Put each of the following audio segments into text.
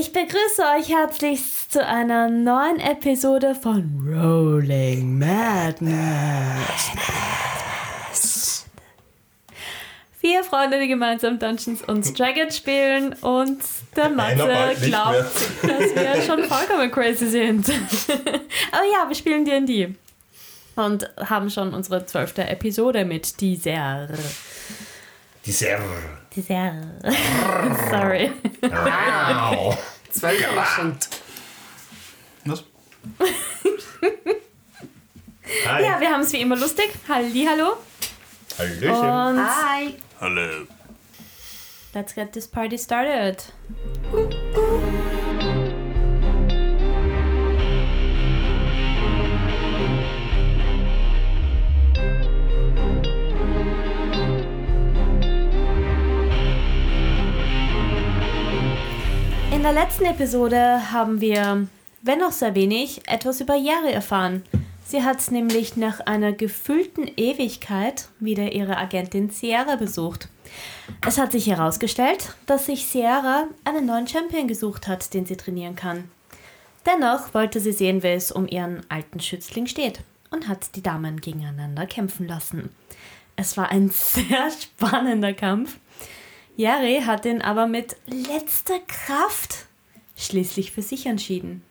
Ich begrüße euch herzlichst zu einer neuen Episode von Rolling Madness. Vier Freunde, die gemeinsam Dungeons und Dragons spielen und der Matze glaubt, dass wir schon vollkommen crazy sind. Aber ja, wir spielen D&D und haben schon unsere zwölfte Episode mit dieser. Dieser. Dieser. Sorry. Wow. Zwölf Jahre schon. Was? Hi. Ja, wir haben es wie immer lustig. Hallihallo. Hallöchen. Und Hi. Hallo. let's get this party started. In der letzten Episode haben wir, wenn auch sehr wenig, etwas über Yari erfahren. Sie hat nämlich nach einer gefühlten Ewigkeit wieder ihre Agentin Sierra besucht. Es hat sich herausgestellt, dass sich Sierra einen neuen Champion gesucht hat, den sie trainieren kann. Dennoch wollte sie sehen, wie es um ihren alten Schützling steht und hat die Damen gegeneinander kämpfen lassen. Es war ein sehr spannender Kampf. Yari hat ihn aber mit letzter Kraft schließlich für sich entschieden.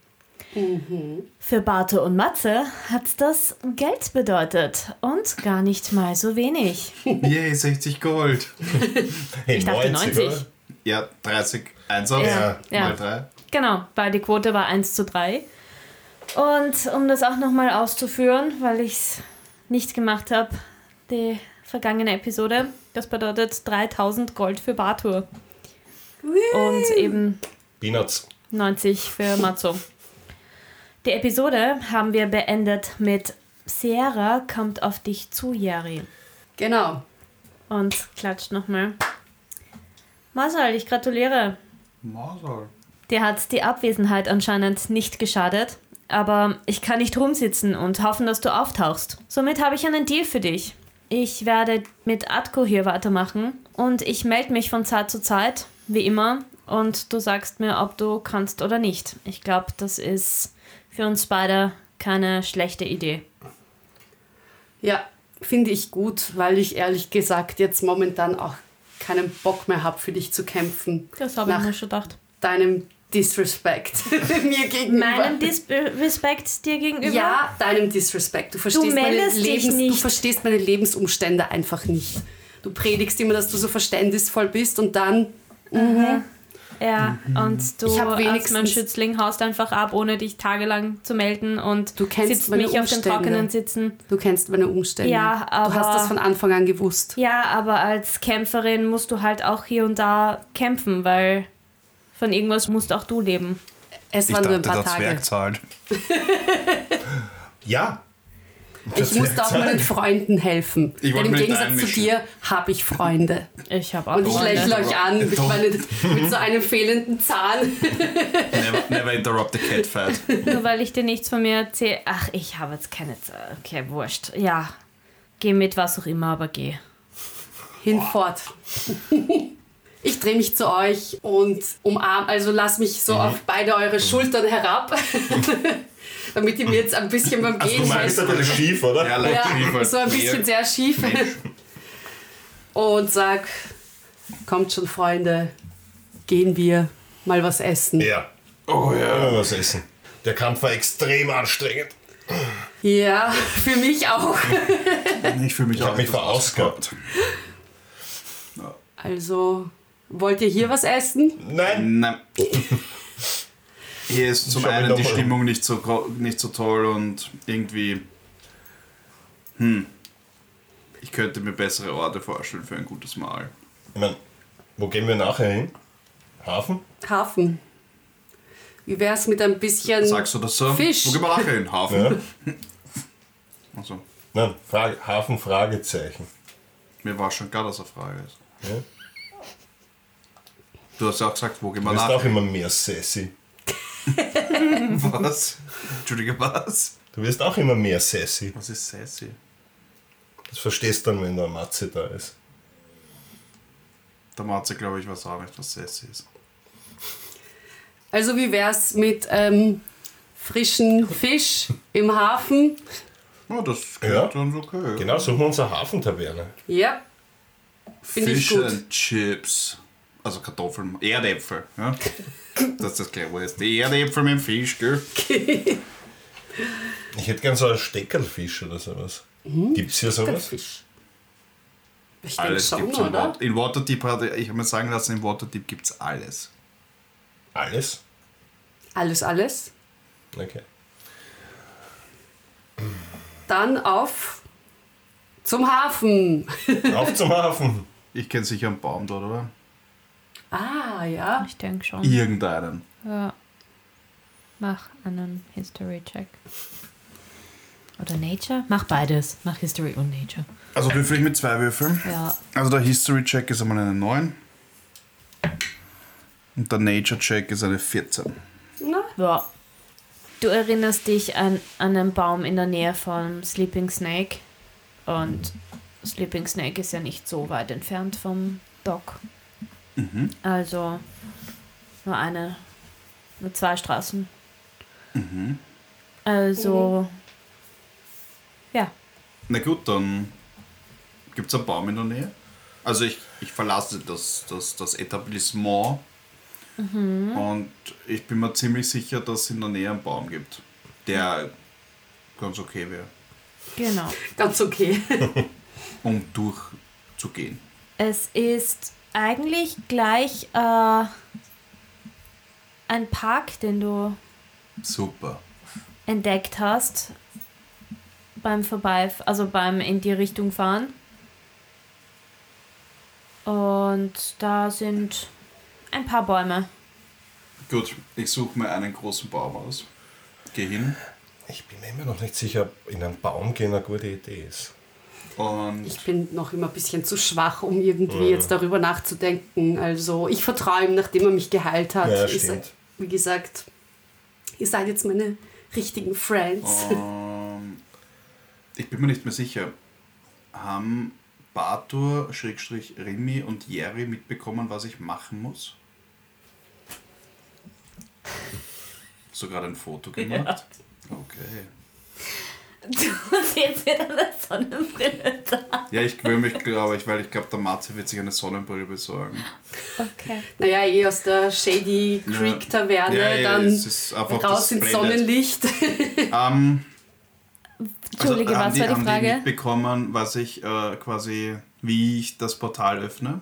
Für Barte und Matze hat das Geld bedeutet und gar nicht mal so wenig. Yay, 60 Gold. Hey, Ich dachte 90. oder? Ja, 30 Einsatz Ja, ja. mal 3. Genau, weil die Quote war 1 zu 3. Und um das auch nochmal auszuführen, weil ich es nicht gemacht habe, die vergangene Episode, das bedeutet 3000 Gold für Bartur. Und eben Peanuts. 90 für Matzo. Die Episode haben wir beendet mit Sierra kommt auf dich zu, Yari. Genau. Und klatscht nochmal. Marcel, ich gratuliere. Masal. Dir hat die Abwesenheit anscheinend nicht geschadet, aber ich kann nicht rumsitzen und hoffen, dass du auftauchst. Somit habe ich einen Deal für dich. Ich werde mit Atko hier weitermachen und ich melde mich von Zeit zu Zeit, wie immer, und du sagst mir, ob du kannst oder nicht. Ich glaube, das ist für uns beide keine schlechte Idee. Ja, finde ich gut, weil ich ehrlich gesagt jetzt momentan auch keinen Bock mehr habe, für dich zu kämpfen. Das habe ich mir schon gedacht. deinem Disrespect mir gegenüber. Meinem Disrespect dir gegenüber? ja, deinem Disrespect. Du verstehst, meine meldest dich Lebens du verstehst meine Lebensumstände einfach nicht. Du predigst immer, dass du so verständnisvoll bist und dann Ja, und du Ich hab als mein Schützling haust einfach ab, ohne dich tagelang zu melden und Du kennst sitzt meine mich auf den Umstände. Trockenen sitzen. du kennst meine Umstände. Ja, du aber- hast das von Anfang an gewusst. Ja, aber als Kämpferin musst du halt auch hier und da kämpfen, weil von irgendwas musst auch du leben. Es Ich waren nur ein paar der Tage. Zwerg zahlt. Ja. Ich musste auch meinen Freunden helfen. Ich Denn im Gegensatz zu dir habe ich Freunde. Ich habe auch Und ich lächle euch an mit, Doch. meine, mit so einem fehlenden Zahn. Never, never interrupt the cat fight. Nur weil ich dir nichts von mir erzähle. Ach, ich habe jetzt keine Zeit. Okay, wurscht. Ja, geh mit was auch immer, aber geh. Hinfort. Ich drehe mich zu euch und umarm, also lass mich so auf beide eure Schultern herab, damit ihr mir jetzt ein bisschen beim Du Gehen meinst helft. aber schief, oder? Ja, leicht Ja, schief so ein bisschen sehr schief. Und sag, kommt schon Freunde, gehen wir mal was essen. Ja. Oh ja. Was essen. Der Kampf war extrem anstrengend. Ja, für mich auch. Ich fühle mich Ich hab auch mich verausgabt. Also, wollt ihr hier was essen? Nein. Nein. Hier ist zum Schau einen die mal. Stimmung nicht so, nicht so toll und irgendwie. Hm. Ich könnte mir bessere Orte vorstellen für ein gutes Mahl. Ich mein, wo gehen wir nachher hin? Hafen? Hafen. Wie wär's mit ein bisschen Sagst du das so? Fisch. Wo gehen wir nachher hin? Hafen? Ja. Also, Nein, Frage, Hafen, Fragezeichen. mir war schon klar, dass eine Frage ist. Ja? Du hast ja auch gesagt, wo gehen Du wir bist auch nachher immer mehr sassy. Was? Entschuldige, was? Du wirst auch immer mehr sassy. Was ist sassy? Das verstehst du dann, wenn der Matze da ist. Der Matze, glaube ich, weiß auch nicht, was sassy ist. Also wie wär's mit ähm, frischen Fisch im Hafen? Ja, das klingt Ja. dann okay. Genau, suchen wir uns eine Hafentaverne. Ja. Finde ich Fish gut. and Chips. Also Kartoffeln, Erdäpfel. Ja? das ist das gleiche Wort. Die Erdäpfel mit dem Fisch, gell? Ich hätte gern so einen Steckerlfisch oder sowas. Gibt's hier sowas? Fisch. Ich Alles schon, gibt's in, oder? Wat in Waterdeep. Hat, ich habe mir sagen lassen, in Waterdeep gibt's alles. Alles? Alles, alles. Okay. Dann auf zum Hafen. Auf zum Hafen. Ich kenne sicher einen Baum dort, oder? Ah, ja. Ich denke schon. Irgendeinen. Ja. Mach einen History-Check. Oder Nature? Mach beides. Mach History und Nature. Also würfel ich mit zwei Würfeln. Ja. Also der History Check ist einmal eine 9. Und der Nature Check ist eine 14. Na, Ja. Du erinnerst dich an, an einen Baum in der Nähe von Sleeping Snake. Und Sleeping Snake ist ja nicht so weit entfernt vom Dock. Also nur eine, nur zwei Straßen. Also, ja. Na gut, dann gibt es einen Baum in der Nähe. Also ich, ich verlasse das, das, das Etablissement und ich bin mir ziemlich sicher, dass es in der Nähe einen Baum gibt, der ganz okay wäre, Genau. ganz okay. um durchzugehen. Es ist eigentlich gleich äh, ein Park, den du Super. entdeckt hast beim Vorbei, also beim in die Richtung fahren. Und da sind ein paar Bäume. Gut, ich suche mir einen großen Baum aus. Geh hin Ich bin mir immer noch nicht sicher, ob in einen Baum gehen eine gute Idee ist. Und Ich bin noch immer ein bisschen zu schwach, um irgendwie jetzt darüber nachzudenken. Also ich vertraue ihm, nachdem er mich geheilt hat. Ja, Ich sag, wie gesagt, ihr seid jetzt meine richtigen Friends. Ähm, ich bin mir nicht mehr sicher. Haben Batur, Schrägstrich Rimi und Jerry mitbekommen, was ich machen muss? Hast du gerade ein Foto gemacht? Okay. Du hast jetzt wieder eine Sonnenbrille da. Ja, ich gewöhne mich, glaube ich, weil ich glaube, der Matze wird sich eine Sonnenbrille besorgen. Okay. Naja, eh aus der Shady Creek Taverne, Ja, ja, dann es ist einfach raus das ins. Sonnenlicht. Ähm, Entschuldige, also, haben was die, war die haben die Frage? mitbekommen, was ich äh, quasi, wie ich das Portal öffne?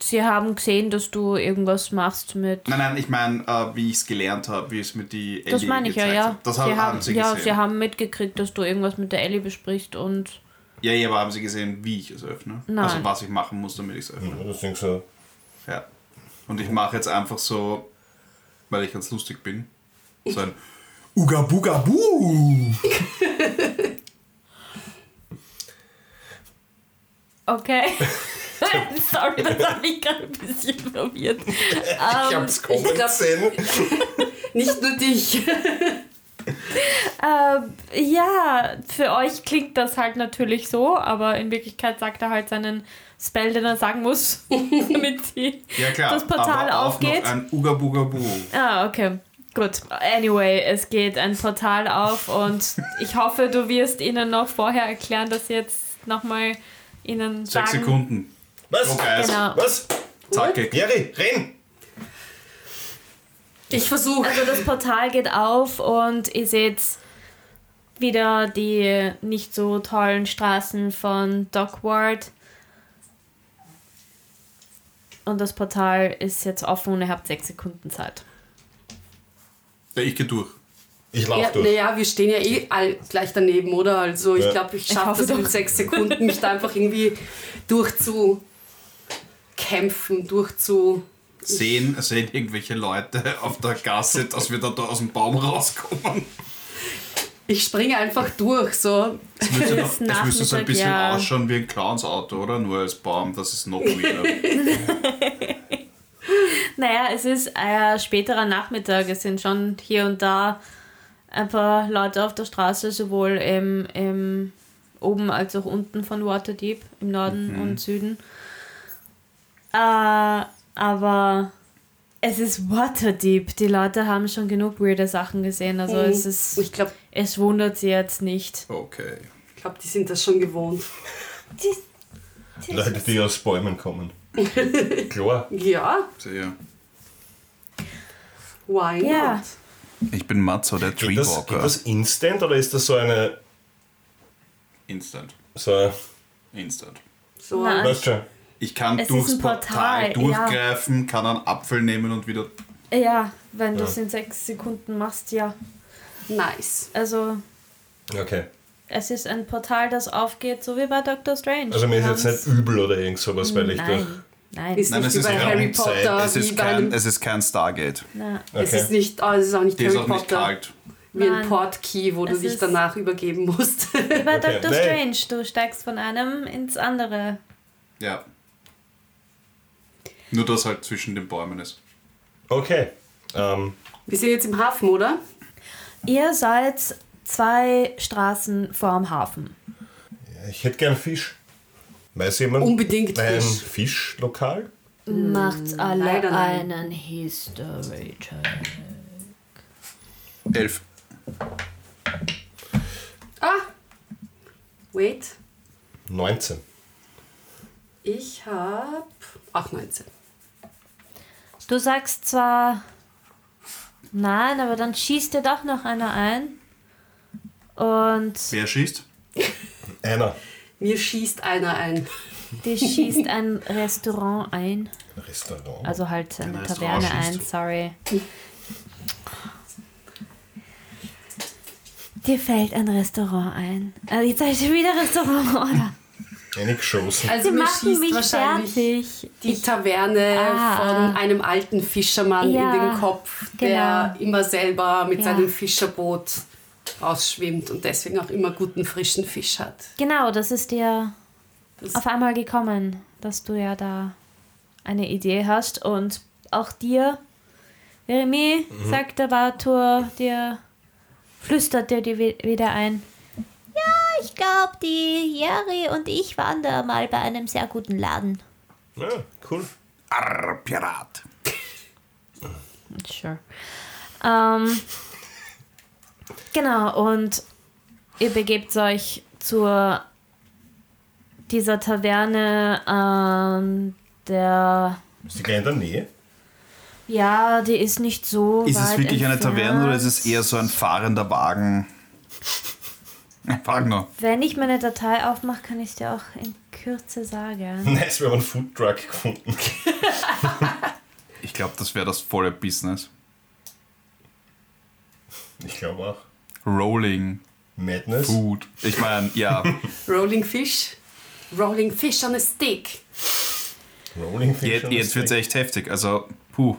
Sie haben gesehen, dass du irgendwas machst mit. Nein, nein, ich meine, äh, wie ich es gelernt habe, wie es mit die Das Ellie meine ich ja, ja. hat. Das sie haben, haben, sie ja, gesehen. sie haben mitgekriegt, dass du irgendwas mit der Ellie besprichst und. Ja, ja, aber haben sie gesehen, wie ich es öffne? Nein. Also was ich machen muss, damit ich es öffne. Das sind so. Ja. Und ich mache jetzt einfach so, weil ich ganz lustig bin, so ein Uga Buga Bu. Okay. Sorry, das hat mich gerade ein bisschen verwirrt. Ich Ähm, hab's kommen ich glaub- sehen. Nicht nur dich. Ähm, ja, für euch klingt das halt natürlich so, aber in Wirklichkeit sagt er halt seinen Spell, den er sagen muss, damit sie Ja klar, das Portal aber aufgeht. noch ein Uga Buga Bu. Ah, okay. Gut. Anyway, es geht ein Portal auf und ich hoffe, du wirst ihnen noch vorher erklären, dass sie jetzt nochmal ihnen sagen. Sechs Sekunden. Was? Okay. Genau. Was? Zacke. Jerry, renn! Ich versuche. Also das Portal geht auf und ihr seht wieder die nicht so tollen Straßen von Dockward. Und das Portal ist jetzt offen und ihr habt sechs Sekunden Zeit. Ja, ich gehe durch. Ich lauf Ja, durch. naja, wir stehen ja eh all gleich daneben, oder? Also ich Ja. glaube, ich schaffe das in sechs Sekunden, mich da einfach irgendwie durchzukämpfen, durchzu... Sehen, sehen irgendwelche Leute auf der Gasse, dass wir da, da aus dem Baum rauskommen. Ich springe einfach durch, so. Das müsste, noch, das müsste so ein bisschen ja. ausschauen wie ein Clowns-Auto, oder? Nur als Baum, das ist noch weirder. Naja, es ist äh, späterer Nachmittag. Es sind schon hier und da ein paar Leute auf der Straße, sowohl im, im oben als auch unten von Waterdeep, im Norden und Süden. Äh, aber es ist Waterdeep. Die Leute haben schon genug weirde Sachen gesehen. Also es ist. Ich glaube, Es wundert sie jetzt nicht. Okay. ich glaub, die sind das schon gewohnt. Leute, die aus Bäumen kommen. Klar. Ja, Sehr. why Ja. not? Ich bin Matzo, der geht Treewalker. das instant oder ist das so eine. Instant. So eine Instant. So, Nein. weißt schon. Ich kann Es ist durchs ein Portal, Portal, ja. durchgreifen, kann einen Apfel nehmen und wieder. Ja, wenn du Ja. es in sechs Sekunden machst, ja. nice. Also Okay. es ist ein Portal, das aufgeht, so wie bei Doctor Strange. Also mir ist jetzt nicht übel oder irgend sowas, weil ich durch. Nein, nein. Ist Nein, nicht es wie ist Harry. Potter, Es wie ist, bei kein, es ist Stargate. Na, es Okay. ist nicht, oh, es ist auch nicht Die ist Harry auch nicht Potter. kalt. Wie ein Nein. Portkey, wo du Es dich ist- danach übergeben musst. Wie bei Okay, Doctor nee. Strange. Du steigst von einem ins andere. Ja. Nur dass halt zwischen den Bäumen ist. Okay. Ähm, Wir sind jetzt im Hafen, oder? Ihr seid zwei Straßen vorm Hafen. ich hätte gern Fisch. Weiß jemand? Unbedingt ein Fisch. Fischlokal? Macht alle leider nein. einen History Check. Elf. Ah! Wait. 19. Ich hab. Ach, 19. Du sagst zwar nein, aber dann schießt dir doch noch einer ein. Und Wer schießt? Einer. Mir schießt einer ein. die schießt ein Restaurant ein. Restaurant. Also halt eine Ein Taverne ein, sorry. Dir fällt ein Restaurant ein. Also jetzt sag ich schon wieder Restaurant, oder? Eine geschossen. Also Sie mir machen schießt mich wahrscheinlich fertig. die Taverne Ah, von einem alten Fischermann Ja, in den Kopf, der genau. immer selber mit Ja. seinem Fischerboot rausschwimmt und deswegen auch immer guten frischen Fisch hat. Genau, das ist dir Das- auf einmal gekommen, dass du ja da eine Idee hast und auch dir, Jeremy, sagt der Bartur dir, flüstert dir die wi- wieder ein. Ich glaube, die Jerry und ich waren da mal bei einem sehr guten Laden. Ja, cool. Arr, Pirat. Sure. Ähm, genau, und ihr begebt euch zur dieser Taverne, ähm, der Ist die gleich in der Nähe? ja, die ist nicht so Ist weit es wirklich eine entfernt. Taverne oder ist es eher so ein fahrender Wagen? Wagner. Wenn ich meine Datei aufmache, kann ich es dir auch in Kürze sagen. Nice, wir haben einen Foodtruck gefunden. Ich glaube, das wäre das volle Business. Ich glaube auch. Rolling Madness. Food. Ich meine, ja. Rolling Fish. Rolling Fish on a Stick. Rolling Fish jetzt on a jetzt wird es Stick. echt heftig. Also, puh.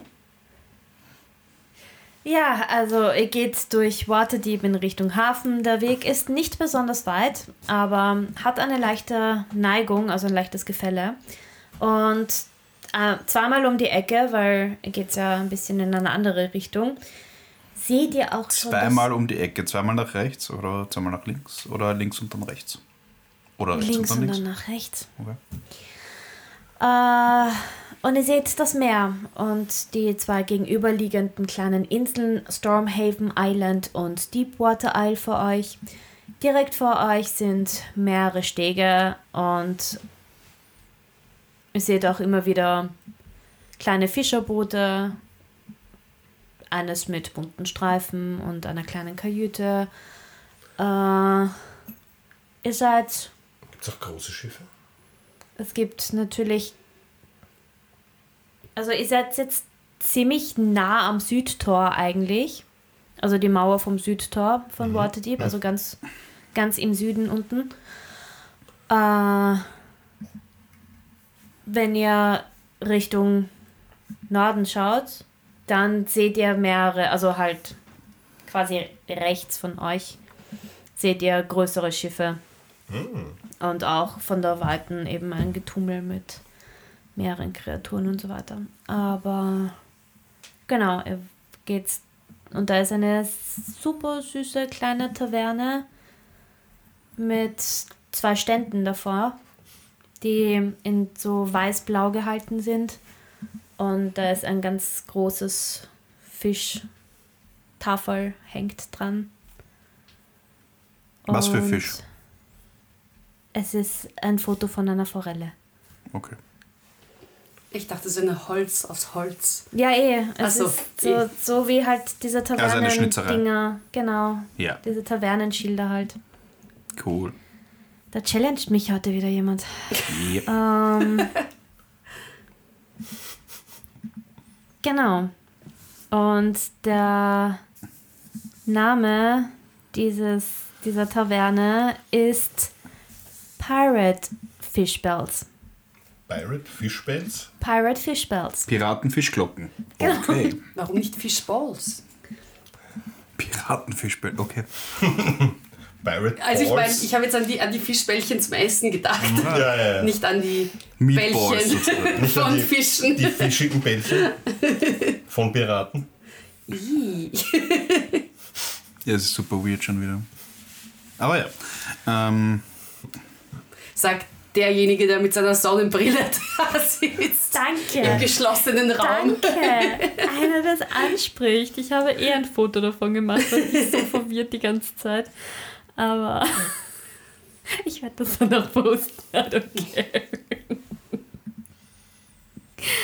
Ja, also ihr geht durch Waterdeep in Richtung Hafen. Der Weg ist nicht besonders weit, aber hat eine leichte Neigung, also ein leichtes Gefälle. Und äh, zweimal um die Ecke, weil ihr geht ja ein bisschen in eine andere Richtung, seht ihr auch schon Zweimal um die Ecke. Zweimal nach rechts oder zweimal nach links oder links und dann rechts. Oder rechts links und dann und links. dann nach rechts. Okay. Äh, und ihr seht das Meer und die zwei gegenüberliegenden kleinen Inseln Stormhaven Island und Deepwater Isle vor euch. Direkt vor euch sind mehrere Stege und ihr seht auch immer wieder kleine Fischerboote, eines mit bunten Streifen und einer kleinen Kajüte. Äh, ihr seid Gibt es auch große Schiffe? es gibt natürlich. Also, ihr seid jetzt ziemlich nah am Südtor eigentlich. Also die Mauer vom Südtor von Waterdeep, also ganz, ganz im Süden unten. Äh, wenn ihr Richtung Norden schaut, dann seht ihr mehrere, also halt quasi rechts von euch, seht ihr größere Schiffe. Und auch von der Weiten eben ein Getummel mit mehreren Kreaturen und so weiter. Aber genau, ihr geht's. Und da ist eine super süße kleine Taverne mit zwei Ständen davor, die in so weiß-blau gehalten sind. Und da ist ein ganz großes Fischtafel hängt dran. Was für Und Fisch? Es ist ein Foto von einer Forelle. Okay. Ich dachte, so eine Holz aus Holz. Ja, eh. Es so, ist so, eh. so wie halt diese Also. Tavernen-Dinger. Genau. Ja, Diese Tavernenschilder halt. cool. Da challenged mich heute wieder jemand. Yep. Ähm, genau. Und der Name dieses, dieser Taverne ist Pirate Fish Bells. Pirate Fishbells? Pirate Fish Bells. Piratenfischglocken. Genau. Okay. Warum nicht Fishballs? Piratenfischglocken. Okay. Pirate Also ich meine, ich habe jetzt an die, an die Fischbällchen zum Essen gedacht. Ja, ja, ja. Nicht an die Meatballs Bällchen sozusagen. Nicht an von die- Fischen. Die fischigen Bällchen von Piraten. Ja, das ist super weird schon wieder. Aber ja. Ähm, Sagt derjenige, der mit seiner Sonnenbrille da sitzt. Im Danke. geschlossenen Raum. Danke. Einer, das anspricht. Ich habe eher ein Foto davon gemacht, weil ich so verwirrt die ganze Zeit. Aber ich werde das dann auch posten. Okay.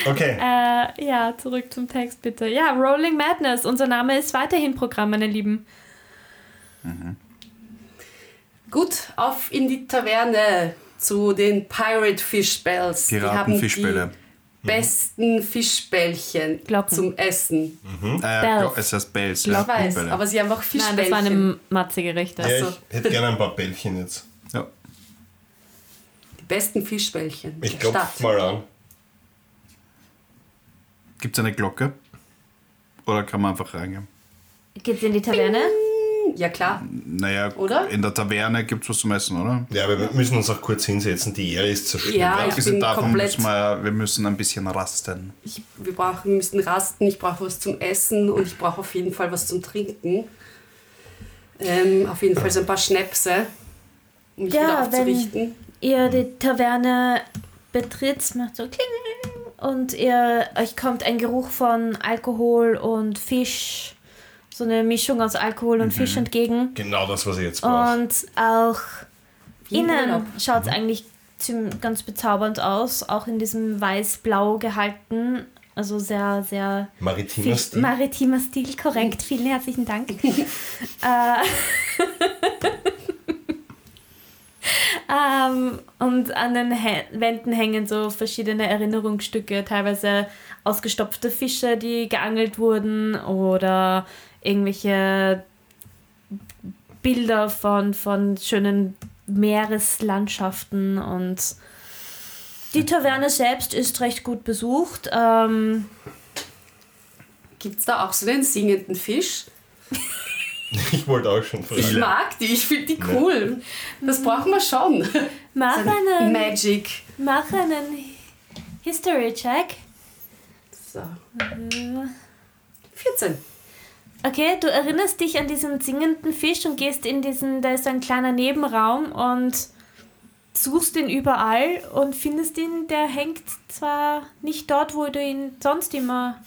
Okay. Äh, ja, zurück zum Text bitte. Ja, Rolling Madness. Unser Name ist weiterhin Programm, meine Lieben. Gut, auf in die Taverne zu den Pirate Fish Bells. Die haben Piratenfischbälle. die besten Fischbällchen Glocken. zum Essen. Äh, Bells. es heißt Bells. Ich ja, weiß, Bälle. aber sie haben auch Nein, Fischbällchen. das war eine Matze-Gerichte. Ja, so. ich hätte gerne ein paar Bällchen jetzt. ja. die besten Fischbällchen Ich klopfe Stadt. mal an. Gibt es eine Glocke? Oder kann man einfach reingehen? Geht's in die Taverne? Ja klar. Naja, Oder? in der Taverne gibt es was zum Essen, oder? Ja, aber wir müssen uns auch kurz hinsetzen. Die Ehre ist zerstört. Ja, ich Abgesehen bin davon komplett- müssen wir, wir müssen ein bisschen rasten. Ich, wir, brauchen, wir müssen rasten, ich brauche was zum Essen und ich brauche auf jeden Fall was zum Trinken. Ähm, auf jeden Fall so ein paar Schnäpse, um mich Ja, wieder wenn- aufzurichten. Ihr die Taverne betritt, macht so kling und ihr, euch kommt ein Geruch von Alkohol und Fisch, so eine Mischung aus Alkohol und Fisch entgegen. Genau das, was ich jetzt brauche. Und auch Wie innen schaut es eigentlich ziemlich, ganz bezaubernd aus, auch in diesem weiß-blau gehalten. Also sehr, sehr Maritimer viel- Stil. maritimer Stil, korrekt. Vielen herzlichen Dank. äh, ähm, und an den Hä- Wänden hängen so verschiedene Erinnerungsstücke, teilweise ausgestopfte Fische, die geangelt wurden oder irgendwelche Bilder von, von schönen Meereslandschaften und die Taverne selbst ist recht gut besucht. Ähm, Gibt es da auch so einen singenden Fisch? Ich wollte auch schon Ich fragen. mag die, ich finde die cool. Das brauchen wir schon. mach, So ein einen, Magic. mach einen History-Check. So. 14. Okay, du erinnerst dich an diesen singenden Fisch und gehst in diesen, da ist ein kleiner Nebenraum und suchst ihn überall und findest ihn, der hängt zwar nicht dort, wo du ihn sonst immer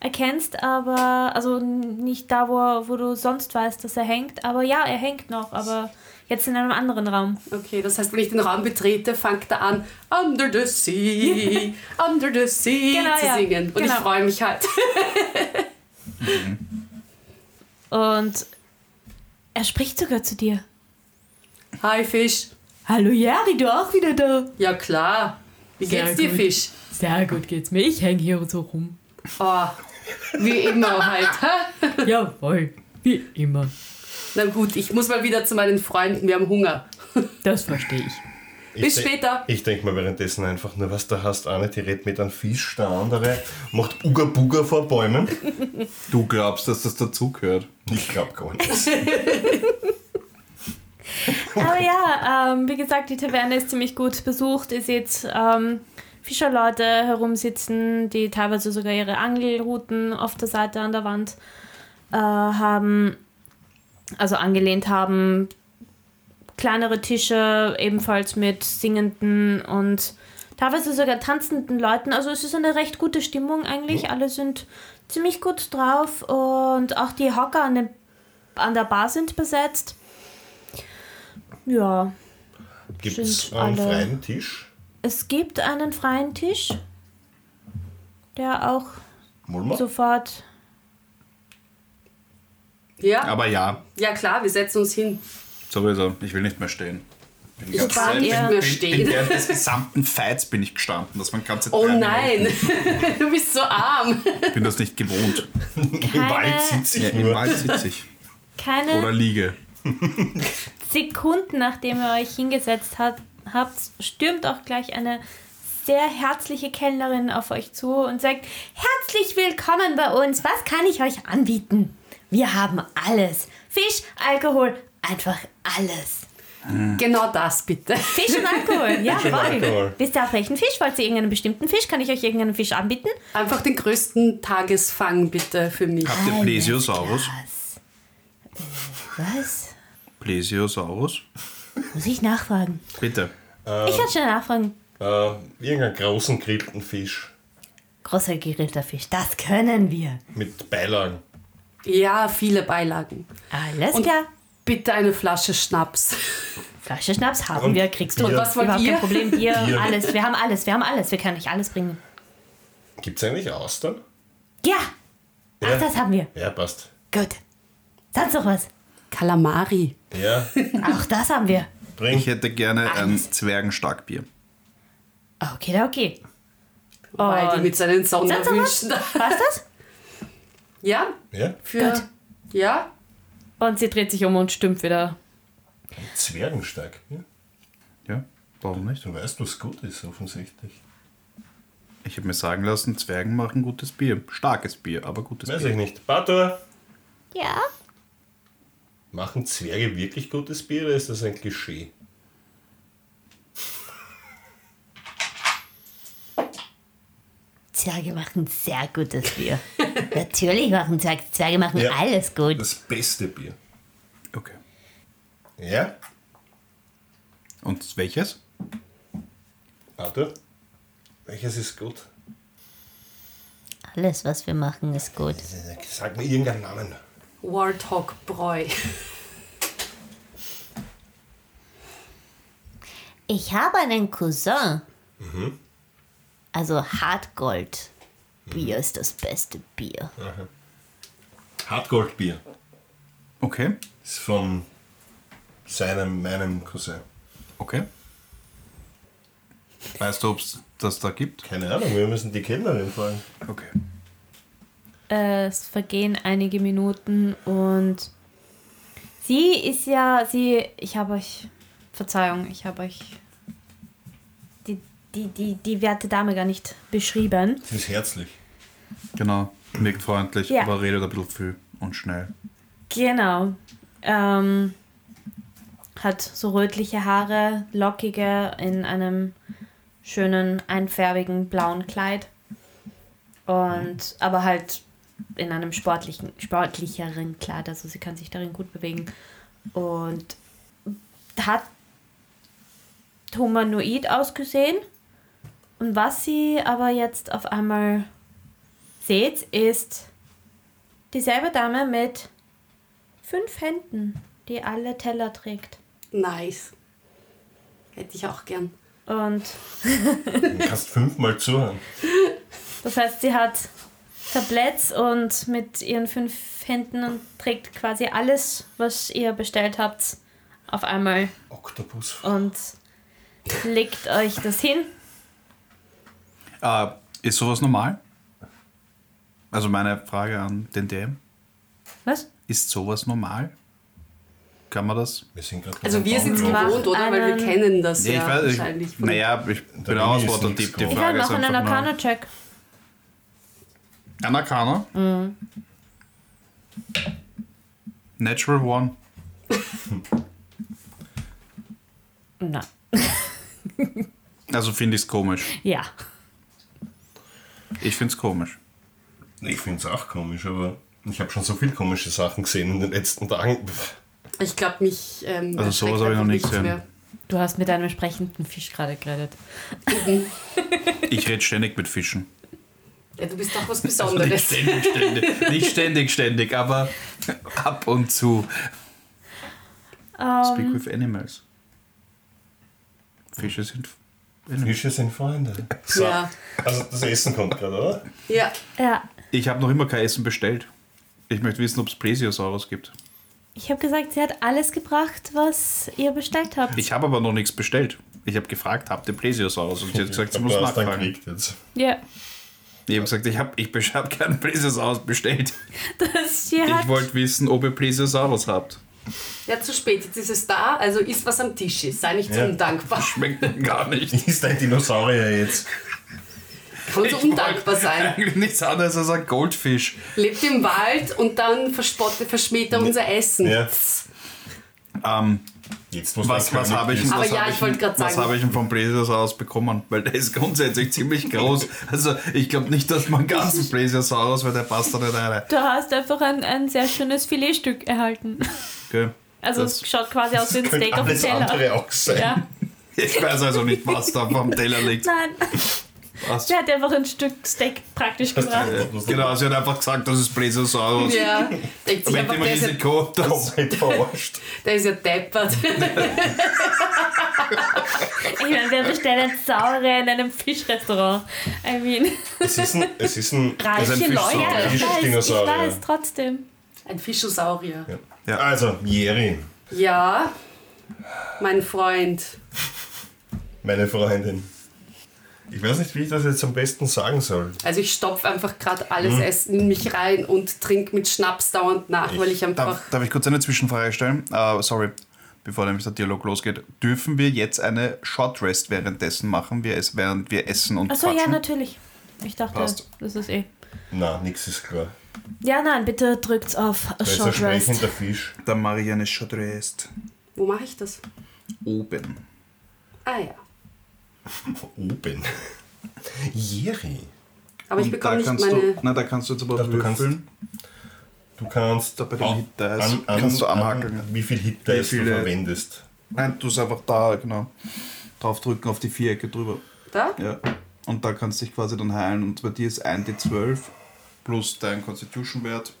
erkennst, aber, also nicht da, wo, wo du sonst weißt, dass er hängt, aber ja, er hängt noch, aber jetzt in einem anderen Raum. Okay, das heißt, wenn ich den Raum betrete, fängt er an, Under the Sea, Under the Sea Genau, zu ja. singen. Und Genau. ich freue mich halt. Und er spricht sogar zu dir. Hi Fisch. Hallo Jari, du auch wieder da? Ja klar. Wie Sehr geht's dir, gut. Fisch? Sehr gut geht's mir, ich hänge hier so rum. Oh, wie immer halt. Jawohl, wie immer. Na gut, ich muss mal wieder zu meinen Freunden, wir haben Hunger. Das verstehe ich. Ich Bis denk- später. Ich denke mal währenddessen einfach nur, was da hast, eine, die redet mit einem Fisch, der andere macht Uga Buga vor Bäumen. Du glaubst, dass das dazugehört. Ich glaube gar nicht. Aber ja, ähm, wie gesagt, die Taverne ist ziemlich gut besucht. Ihr seht ähm, Fischerleute herumsitzen, die teilweise sogar ihre Angelruten auf der Seite an der Wand äh, haben, also angelehnt haben. Kleinere Tische, ebenfalls mit singenden und teilweise sogar tanzenden Leuten. Also es ist eine recht gute Stimmung eigentlich. Alle sind ziemlich gut drauf und auch die Hocker an, den, an der Bar sind besetzt. Ja, Gibt es einen alle- freien Tisch? es gibt einen freien Tisch, der auch wir? sofort. Ja, Aber ja, ja klar, wir setzen uns hin. Sowieso. Ich will nicht mehr stehen. Bin Sobald Zeit- ihr- bin, stehen. bin während des gesamten Fights bin ich gestanden. Das waren ganze Oh nein, du bist so arm. Ich bin das nicht gewohnt. Im Wald sitze ich Ja, Im. Wald sitze ich. Keine Oder liege. Sekunden, nachdem ihr euch hingesetzt hat, habt, stürmt auch gleich eine sehr herzliche Kellnerin auf euch zu und sagt: Herzlich willkommen bei uns. Was kann ich euch anbieten? Wir haben alles. Fisch, Alkohol, einfach alles. Genau das bitte. Fisch und Alkohol, ja, und Alkohol. Wisst ihr auf welchen Fisch? Wollt ihr irgendeinen bestimmten Fisch? Kann ich euch irgendeinen Fisch anbieten? Einfach den größten Tagesfang bitte für mich. Habt ihr Plesiosaurus? Was? Was? Plesiosaurus? Muss ich nachfragen? Bitte. Ich kann schnell nachfragen. Äh, irgendeinen großen grillten Fisch Großer gegrillter Fisch, das können wir. mit Beilagen. Ja, viele Beilagen. Alles Und klar. Bitte eine Flasche Schnaps. Flasche Schnaps haben Und wir, kriegst du. Bier. Was wollt Überhaupt ihr? kein Problem. Bier, Bier. alles. Wir haben alles, wir haben alles. Wir können euch alles bringen. Gibt es eigentlich Austern? Ja! Ja. Ach, das haben wir. Ja, passt. Gut. Sonst noch was? Kalamari. Ja, Auch das haben wir. bring. Ich hätte gerne ein Zwergenstarkbier. Okay, okay. Weil die Und- mit seinen noch was? Sonderwünschen. Was das? Ja, Ja, für. Gut. Ja, Und sie dreht sich um und stimmt wieder. Zwergenstark. Ja. Ja, warum nicht? Du weißt, was gut ist, offensichtlich. Ich habe mir sagen lassen, Zwergen machen gutes Bier. Starkes Bier, aber gutes Weiß Bier. ich nicht. Bator, Ja? machen Zwerge wirklich gutes Bier oder ist das ein Klischee? Zwerge machen sehr gutes Bier. Natürlich machen Zwerge. Zwerge machen Ja. alles gut. Das beste Bier. Okay. Ja? Und welches? Bator, welches ist gut? Alles, was wir machen, ist gut. Sag mir irgendeinen Namen. Warthog Bräu. Ich habe einen Cousin. Also Hartgold. Bier ist das beste Bier. Hartgoldbier. Okay. Ist von seinem, meinem Cousin. Okay. Weißt du, ob es das da gibt? Keine Ahnung, wir müssen die Kellnerin fragen. Okay. Es vergehen einige Minuten und sie ist ja, sie, ich habe euch, Verzeihung, ich habe euch die, die, die, werte Dame gar nicht beschrieben. Sie ist herzlich. Genau. Wirkt freundlich, Ja. aber redet ein bisschen viel und schnell. Genau. Ähm, hat so rötliche Haare, lockige in einem schönen, einfärbigen blauen Kleid. Und aber halt in einem sportlichen, sportlicheren Kleid, also sie kann sich darin gut bewegen. Und hat humanoid ausgesehen. Und was sie aber jetzt auf einmal seht, ist dieselbe Dame mit fünf Händen, die alle Teller trägt. Nice. Hätte ich auch gern. Und Du kannst fünfmal zuhören. das heißt, sie hat Tabletts und mit ihren fünf Händen und trägt quasi alles, was ihr bestellt habt, auf einmal Oktopus. und legt euch das hin. Äh, ist sowas normal? Also meine Frage an den DM. Was? Ist sowas normal? Kann man das? Wir sind gerade Also wir sind es gewohnt, oder? Weil wir kennen das Ja, ja, ich weiß, ich, wahrscheinlich. naja, ich bin ich Ausworter. nichts Die. Ich Frage halt ist noch einen. Arcana-Check. Ein Arcana? Mhm. Natural One. Na, Also finde ich es komisch. ja. Ich finde es komisch. Ich finde es auch komisch, aber ich habe schon so viele komische Sachen gesehen in den letzten Tagen. Ich glaube, mich. Ähm, Also sowas habe ich noch nichts gesehen. Du hast mit einem sprechenden Fisch gerade geredet. Ich rede ständig mit Fischen. Ja, du bist doch was Nicht Besonderes. ständig, ständig. Nicht ständig, ständig, aber ab und zu. Speak Ähm, with animals. Fische sind. Fische sind Freunde. So. Ja. Also das Essen kommt gerade, oder? Ja, ja, Ich habe noch immer kein Essen bestellt. Ich möchte wissen, ob es Plesiosaurus gibt. ich habe gesagt, sie hat alles gebracht, was ihr bestellt habt. Ich habe aber noch nichts bestellt. Ich habe gefragt, habt ihr Plesiosaurus? Und sie hat gesagt, sie muss nachfragen. Ja, Ich habe gesagt, ich habe ich hab keinen Plesiosaurus bestellt. das. Ich wollte wissen, ob ihr Plesiosaurus habt. Ja, zu spät. Jetzt ist es da, also isst was am Tisch ist. Sei nicht so Ja. undankbar. Schmeckt gar nicht. Ist ein Dinosaurier jetzt? Kann so undankbar sein. Eigentlich nichts anderes als ein Goldfisch. Lebt im Wald und dann verspottet, verschmäht er unser Essen. Ja. Ähm, Jetzt muss was was habe ich, wissen. Aber was ja, habe ich wollte was sagen- habe ich denn vom Plesiosaurus bekommen? Weil der ist grundsätzlich ziemlich groß. Also ich glaube nicht, dass man einen ganzen Plesiosaurus, weil der passt da nicht rein. Du hast einfach ein, ein sehr schönes Filetstück erhalten. Okay. Also Das- es schaut quasi aus wie ein Steak auf dem Teller. andere auch sein. Ja, Ich weiß also nicht, was da vom Teller liegt. nein. Was? Sie hat einfach ein Stück Steak praktisch gebracht. Genau, sie hat einfach gesagt, das ist Plesiosaurus. Ja, denkt sich Mit einfach, dem der ist, ja, Komplett verarscht. der ist ja deppert. Ich meine, wir bestellen Saure in einem Fischrestaurant. I mean, Es ist ein, es ist ein reiche ein Leute. Fischsaurier. Ich weiß, ich weiß, trotzdem. Ein Fischosaurier. Ja. Also, Jerry, Ja, mein Freund. meine Freundin. Ich weiß nicht, wie ich das jetzt am besten sagen soll. Also ich stopfe einfach gerade alles Mhm. Essen in mich rein und trinke mit Schnaps dauernd nach, weil ich einfach... Darf, darf ich kurz eine Zwischenfrage stellen? Äh, sorry, bevor nämlich der Dialog losgeht. Dürfen wir jetzt eine Short Rest währenddessen machen, wir es, während wir essen und Achso, ja, natürlich. Ich dachte, Passt. das ist eh. Na, nix ist klar. Ja, nein, bitte drückt auf Da ist ein Short Rest. Fisch. Dann mache ich eine Short Rest. Wo mache ich das? Oben. Ah ja. Oben. Jerry. Aber ich Und bekomme da nicht meine... Du, na, da kannst du jetzt aber Doch, du kannst- würfeln. Du kannst Da bei den Hit Dice an, an, kannst du an, anhakeln. wie viel Hit Dice Wie du verwendest. Nein, du es einfach da, genau. Draufdrücken auf die Vierecke drüber. Da? Ja. Und da kannst du dich quasi dann heilen. Und bei dir ist 1d12 plus dein Constitution-Wert.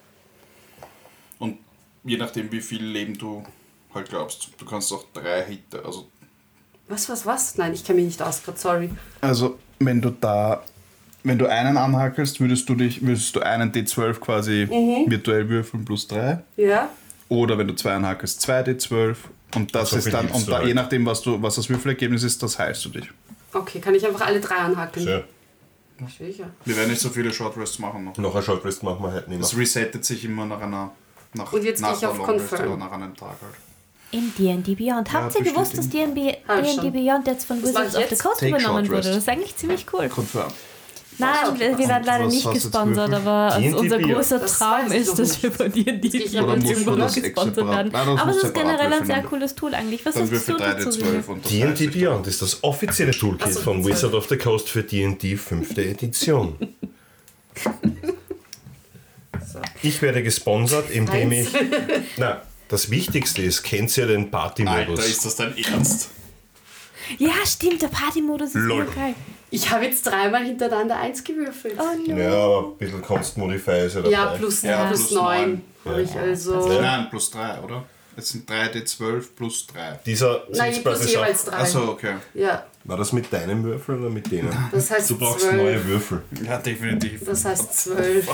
Und je nachdem, wie viel Leben du halt glaubst, du kannst auch drei Hitte. Also, Was, was, was? Nein, ich kenne mich nicht aus gerade, sorry. also wenn du da. Wenn du einen anhackelst, würdest du dich, würdest du einen D12 quasi virtuell würfeln plus 3. Ja? Oder wenn du zwei anhackelst, zwei D12. Und das So ist viel dann, und da, halt. je nachdem, was, du, was das Würfelergebnis ist, das heilst du dich. Okay, kann ich einfach alle drei anhakeln? So, Sicher. Wir werden nicht so viele Short Rests machen noch. noch ein Short Rest machen wir halt nicht mehr. Das resettet sich immer nach einer. Nach, Und jetzt nach gehe ich auf Confirm. Oder nach einem Tag halt. In D&D Beyond. Habt ihr gewusst, dass D&D. Beyond jetzt von Wizards of the? Coast übernommen wurde? Das ist eigentlich ziemlich cool. Confirm. Nein, wir, wir werden leider nicht gesponsert, aber also unser großer Das Traum ist, dass wir von jetzt nicht irgendwann noch das gesponsert werden. Nein, das Aber es ist generell ein sehr cooles Tool eigentlich. Was Dann du würfel 3 dazu? D12 Willi? und das D&D Beyond ist das offizielle Toolkit Ach so, von die Wizard of the Coast für D&D 5. Edition. Ich werde gesponsert, indem ich... Na, das Wichtigste ist, kennt ihr den Alter, Party-Modus? ist das dein Ernst? Ja, stimmt, der Partymodus ist Lol. so geil. Ich habe jetzt dreimal hintereinander eins gewürfelt. Oh no. Ja, aber ein bisschen Const Modifier ist ja dabei. Ja, plus, Ja, plus plus 9 neun. habe ich also. Nein, plus 3, oder? Es sind 3 D12 plus 3. Dieser Nein, plus jeweils drei. Achso, okay. Ja, War das mit deinem Würfel oder mit denen? das heißt Du brauchst zwölf. neue Würfel. Ja, definitiv. Das heißt 12.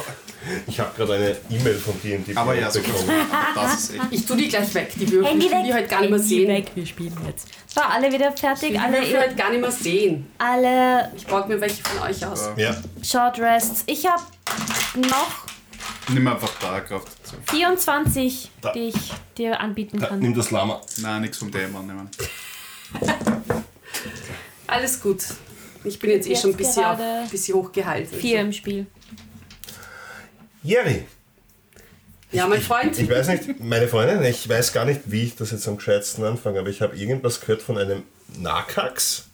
Ich habe gerade eine E-Mail von D&D Aber ja, so bekommen. Das ist echt. Ich tue die gleich weg, die Würfel. Handy Ich will die halt gar nicht mehr sehen. weg, wir spielen jetzt. So, alle wieder Ich fertig, will die alle, Würfel halt gar nicht mehr sehen. alle Ich borg mir welche von euch aus. Ja, Short Rests. Ich habe noch Nimm einfach da Kraft dazu. 24, Da. die ich dir anbieten da, kann. nimm das Lama. Nein, nichts vom DM annehmen. Alles gut. Ich bin jetzt, eh Jetzt schon ein bisschen, auf, bisschen hochgehalten. Vier im Spiel. Jerry, Ja, mein Freund. ich weiß nicht, meine Freundin, ich weiß gar nicht, wie ich das jetzt am gescheitsten anfange, aber ich habe irgendwas gehört von einem Nakax,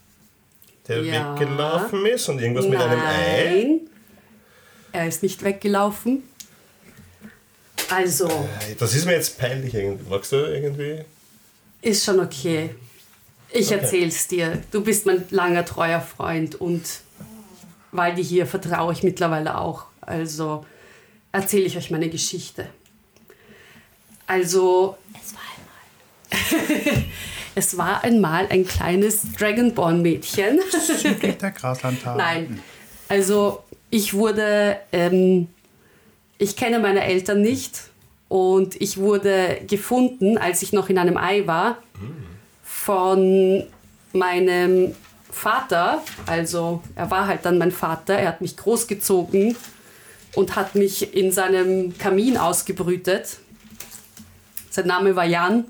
der Ja. weggelaufen ist und irgendwas mit einem Ei. Nein. Er ist nicht weggelaufen. Also, Das ist mir jetzt peinlich irgendwie. Magst du irgendwie? ist schon okay. Ich erzähl's dir. Du bist mein langer, treuer Freund und weil die hier vertraue ich mittlerweile auch. Also erzähle ich euch meine Geschichte. Also, Es war einmal. es war einmal ein kleines Dragonborn-Mädchen. Nein. Also ich wurde, ähm, ich kenne meine Eltern nicht und ich wurde gefunden, als ich noch in einem Ei war, von meinem Vater. Also er war halt dann mein Vater, er hat mich großgezogen und hat mich in seinem Kamin ausgebrütet. Sein Name war Jan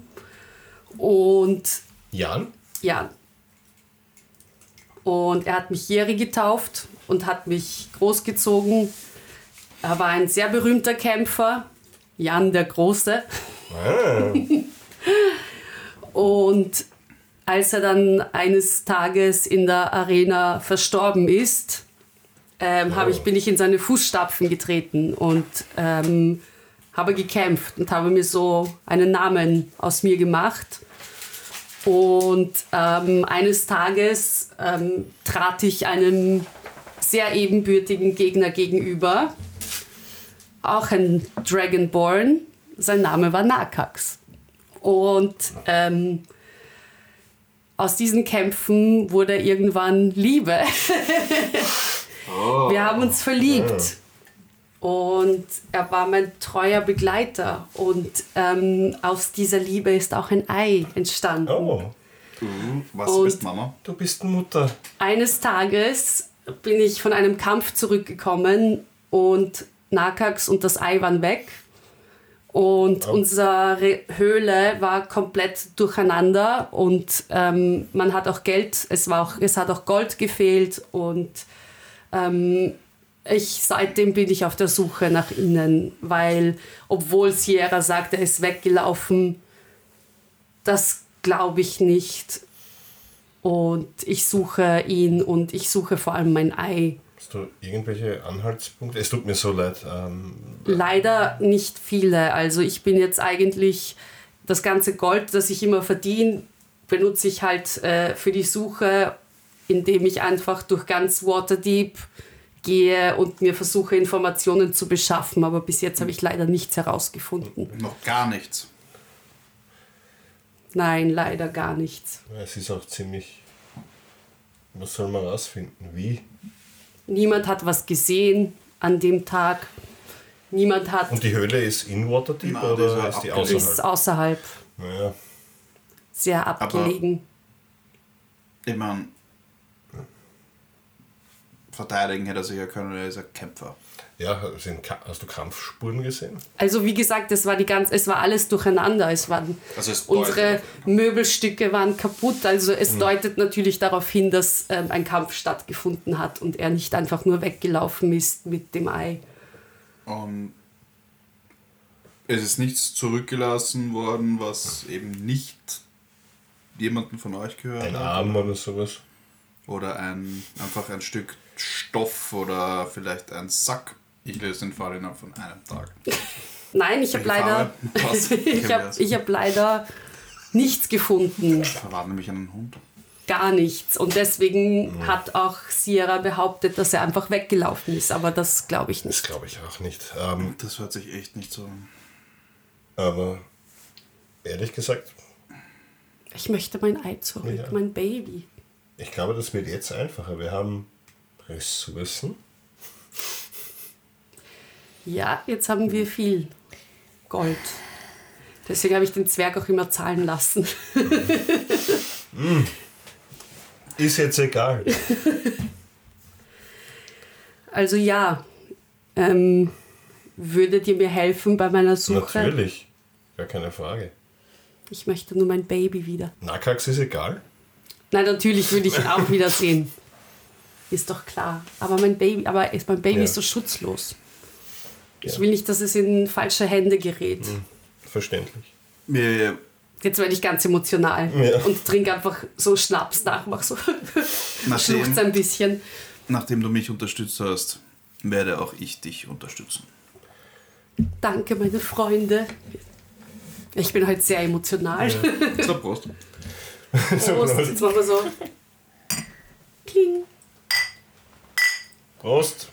und Jan? ja. Und er hat mich Jerry getauft und hat mich großgezogen. Er war ein sehr berühmter Kämpfer, Jan der Große. Ah, Und als er dann eines Tages in der Arena verstorben ist, ähm, habe ich, bin ich in seine Fußstapfen getreten und ähm, habe gekämpft und habe mir so einen Namen aus mir gemacht. Und ähm, eines Tages ähm, trat ich einem sehr ebenbürtigen Gegner gegenüber, auch ein Dragonborn. Sein Name war Nakax. Und ähm, aus diesen Kämpfen wurde irgendwann Liebe. Wir haben uns verliebt. Und er war mein treuer Begleiter. Und ähm, aus dieser Liebe ist auch ein Ei entstanden. oh, Du, was Und- bist Mama? du bist Mutter. Eines Tages bin ich von einem Kampf zurückgekommen und Nakax und das Ei waren weg. Und Oh. unsere Höhle war komplett durcheinander und ähm, man hat auch Geld, es, war auch, es hat auch Gold gefehlt und ähm, ich, seitdem bin ich auf der Suche nach ihnen, weil obwohl Sierra sagt, er ist weggelaufen, das glaube ich nicht. Und ich suche ihn und ich suche vor allem mein Ei. Hast du irgendwelche Anhaltspunkte? Es tut mir so leid. Ähm, Leider nicht viele. Also ich bin jetzt eigentlich das ganze Gold, das ich immer verdiene, benutze ich halt äh, für die Suche, indem ich einfach durch ganz Waterdeep gehe und mir versuche Informationen zu beschaffen. Aber bis jetzt habe ich leider nichts herausgefunden. Noch gar nichts. Nein, leider gar nichts. es ist auch ziemlich. Was soll man rausfinden? Wie? Niemand hat was gesehen an dem Tag. Niemand hat Und die Höhle ist in Waterdeep Nein, ist oder ja ist die abgelegen. ist außerhalb? außerhalb Naja, sehr abgelegen. Ich meine, verteidigen hätte er sich ja können, er ist ein Kämpfer. Ja, hast du Kampfspuren gesehen? Also wie gesagt, es war die ganz, es war alles durcheinander. Es waren Also es unsere Möbelstücke waren kaputt. Also es Hm. deutet natürlich darauf hin, dass ähm, ein Kampf stattgefunden hat und er nicht einfach nur weggelaufen ist mit dem Ei. Und es ist nichts zurückgelassen worden, was eben nicht jemanden von euch gehört Ein hat. Arm oder sowas? Oder ein, einfach ein Stück Stoff oder vielleicht ein Sack. Ich löse den Fall innerhalb von einem Tag. Nein, ich habe leider, ich habe ich hab leider nichts gefunden. Da war nämlich ein Hund. Gar nichts. Und deswegen Hm. hat auch Sierra behauptet, dass er einfach weggelaufen ist. Aber das glaube ich Das nicht. glaube ich auch nicht. Ähm, Das hört sich echt nicht so an. aber ehrlich gesagt, Ich möchte mein Ei zurück, Ja. mein Baby. ich glaube, das wird jetzt einfacher. Wir haben Ressourcen. Ja, jetzt haben wir viel Gold. Deswegen habe ich den Zwerg auch immer zahlen lassen. Ist jetzt egal. Also ja, ähm, würdet ihr mir helfen bei meiner Suche? Natürlich. Gar keine Frage. Ich möchte nur mein Baby wieder. Nakax ist egal. Nein, natürlich würde ich ihn auch wiedersehen. Ist doch klar. Aber mein Baby, aber ist- mein Baby Ja. ist so schutzlos. Ich Ja. will nicht, dass es in falsche Hände gerät. Verständlich. Wir, Jetzt werde ich ganz emotional Ja. und trinke einfach so Schnaps nach, mach so nachdem, schluchzt ein bisschen. nachdem du mich unterstützt hast, werde auch ich dich unterstützen. Danke, meine Freunde. Ich bin heute sehr emotional. So, Prost. Prost, jetzt machen wir so. Kling. Prost!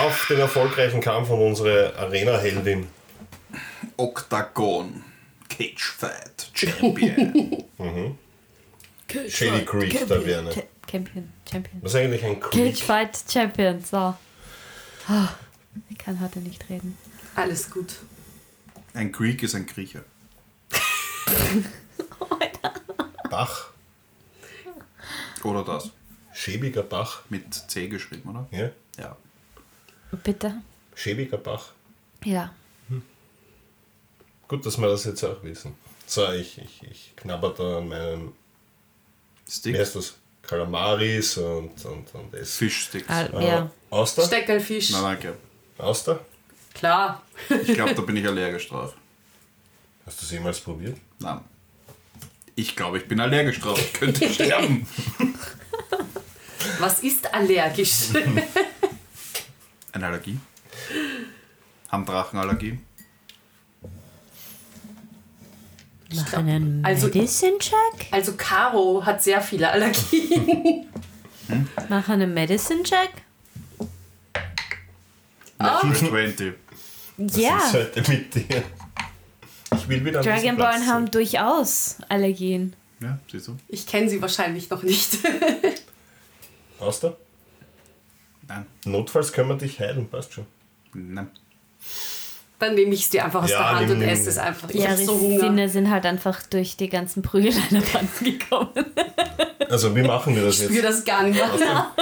Auf den erfolgreichen Kampf von unserer Arena-Heldin. Octagon. Cage Fight Champion. Shady Creek Taverne. Ch- Champion, Champion. Was ist eigentlich ein Cage Creek? Fight Champion, so. Ah, Ich kann heute nicht reden. Alles gut. ein Greek ist ein Grieche. Bach. Oder das. Schäbiger Bach. Mit C geschrieben, oder? Ja? Ja. Bitte? Schäbiger Bach. Ja. Gut, dass wir das jetzt auch wissen. So, ich, ich, ich knabber da an meinen, Stick. wie heißt das? Kalamaris und, und, und es. Fischsticks. Al- Äh, ja. Auster? Steckerlfisch. Na danke. Auster? Klar. Ich glaube, da bin ich allergisch drauf. Hast du es jemals probiert? Nein. Ich glaube, ich bin allergisch drauf. Ich könnte sterben. Was ist allergisch? Eine Allergie? Haben Drachen Allergie? Mach einen also- Medicine Check? Also Caro hat sehr viele Allergien. Mach einen Medicine Check? Natural 20. Was Ja. ist heute mit dir? Ich will wieder Dragonborn haben durchaus Allergien. Ja, siehst du? Ich kenne sie wahrscheinlich noch nicht. Auster? Nein. Notfalls können wir dich heilen, passt schon. Nein. Dann nehme ich es dir einfach aus Ja, der Hand und esse es einfach. Ich Ihre habe so Hunger. Sinne sind halt einfach durch die ganzen Prügeleien abhanden gekommen. Also, wie machen wir das Ich spüre jetzt das gar nicht mehr.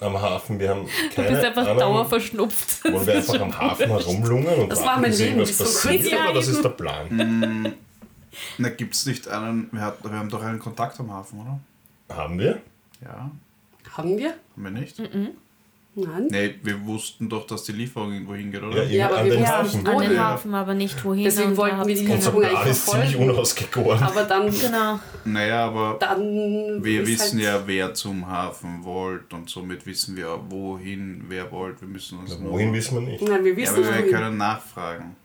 am Hafen? Wir haben Du keine bist einfach dauerverschnupft. Wollen wir einfach am Hafen herumlungern und Das warten, war mein bis Leben vor passiert? kurzem. Oder das ist der Plan? Na, gibt es nicht einen. Wir, hat, wir haben doch einen Kontakt am Hafen, oder? Haben wir? Ja. Haben wir? Haben wir nicht? Nein. Nee, wir wussten doch, dass die Lieferung irgendwo hingeht, oder? Ja, Ja, aber an wir den wissen Hafen. nicht, An den Wohin? Hafen, aber nicht wohin. Deswegen und wollten wir die Lieferung eigentlich ist ziemlich unausgegoren. Aber dann, Genau. Naja, aber dann wir wissen halt, ja, wer zum Hafen wollt und somit wissen wir, wohin wer wollt. Wir müssen uns nur. Wohin wissen wir nicht? Nein, wir Ja, wissen aber wir wohin. können nachfragen.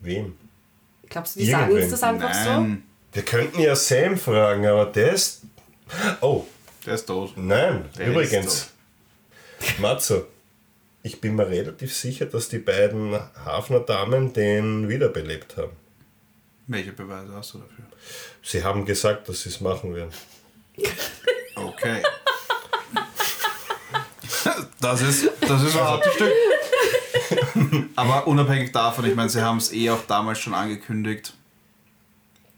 Wem? Glaubst du, die sagen uns Irgendwen. das einfach Nein, Wir könnten ja Sam fragen, aber der ist. Oh, der ist tot. nein, Der übrigens. Matzo, ich bin mir relativ sicher, dass die beiden Hafner Damen den wiederbelebt haben. Welche Beweise hast du dafür? Sie haben gesagt, dass sie es machen werden. Okay. Das ist, das ist ein hartes Stück. Aber unabhängig davon, ich meine, sie haben es eh auch damals schon angekündigt,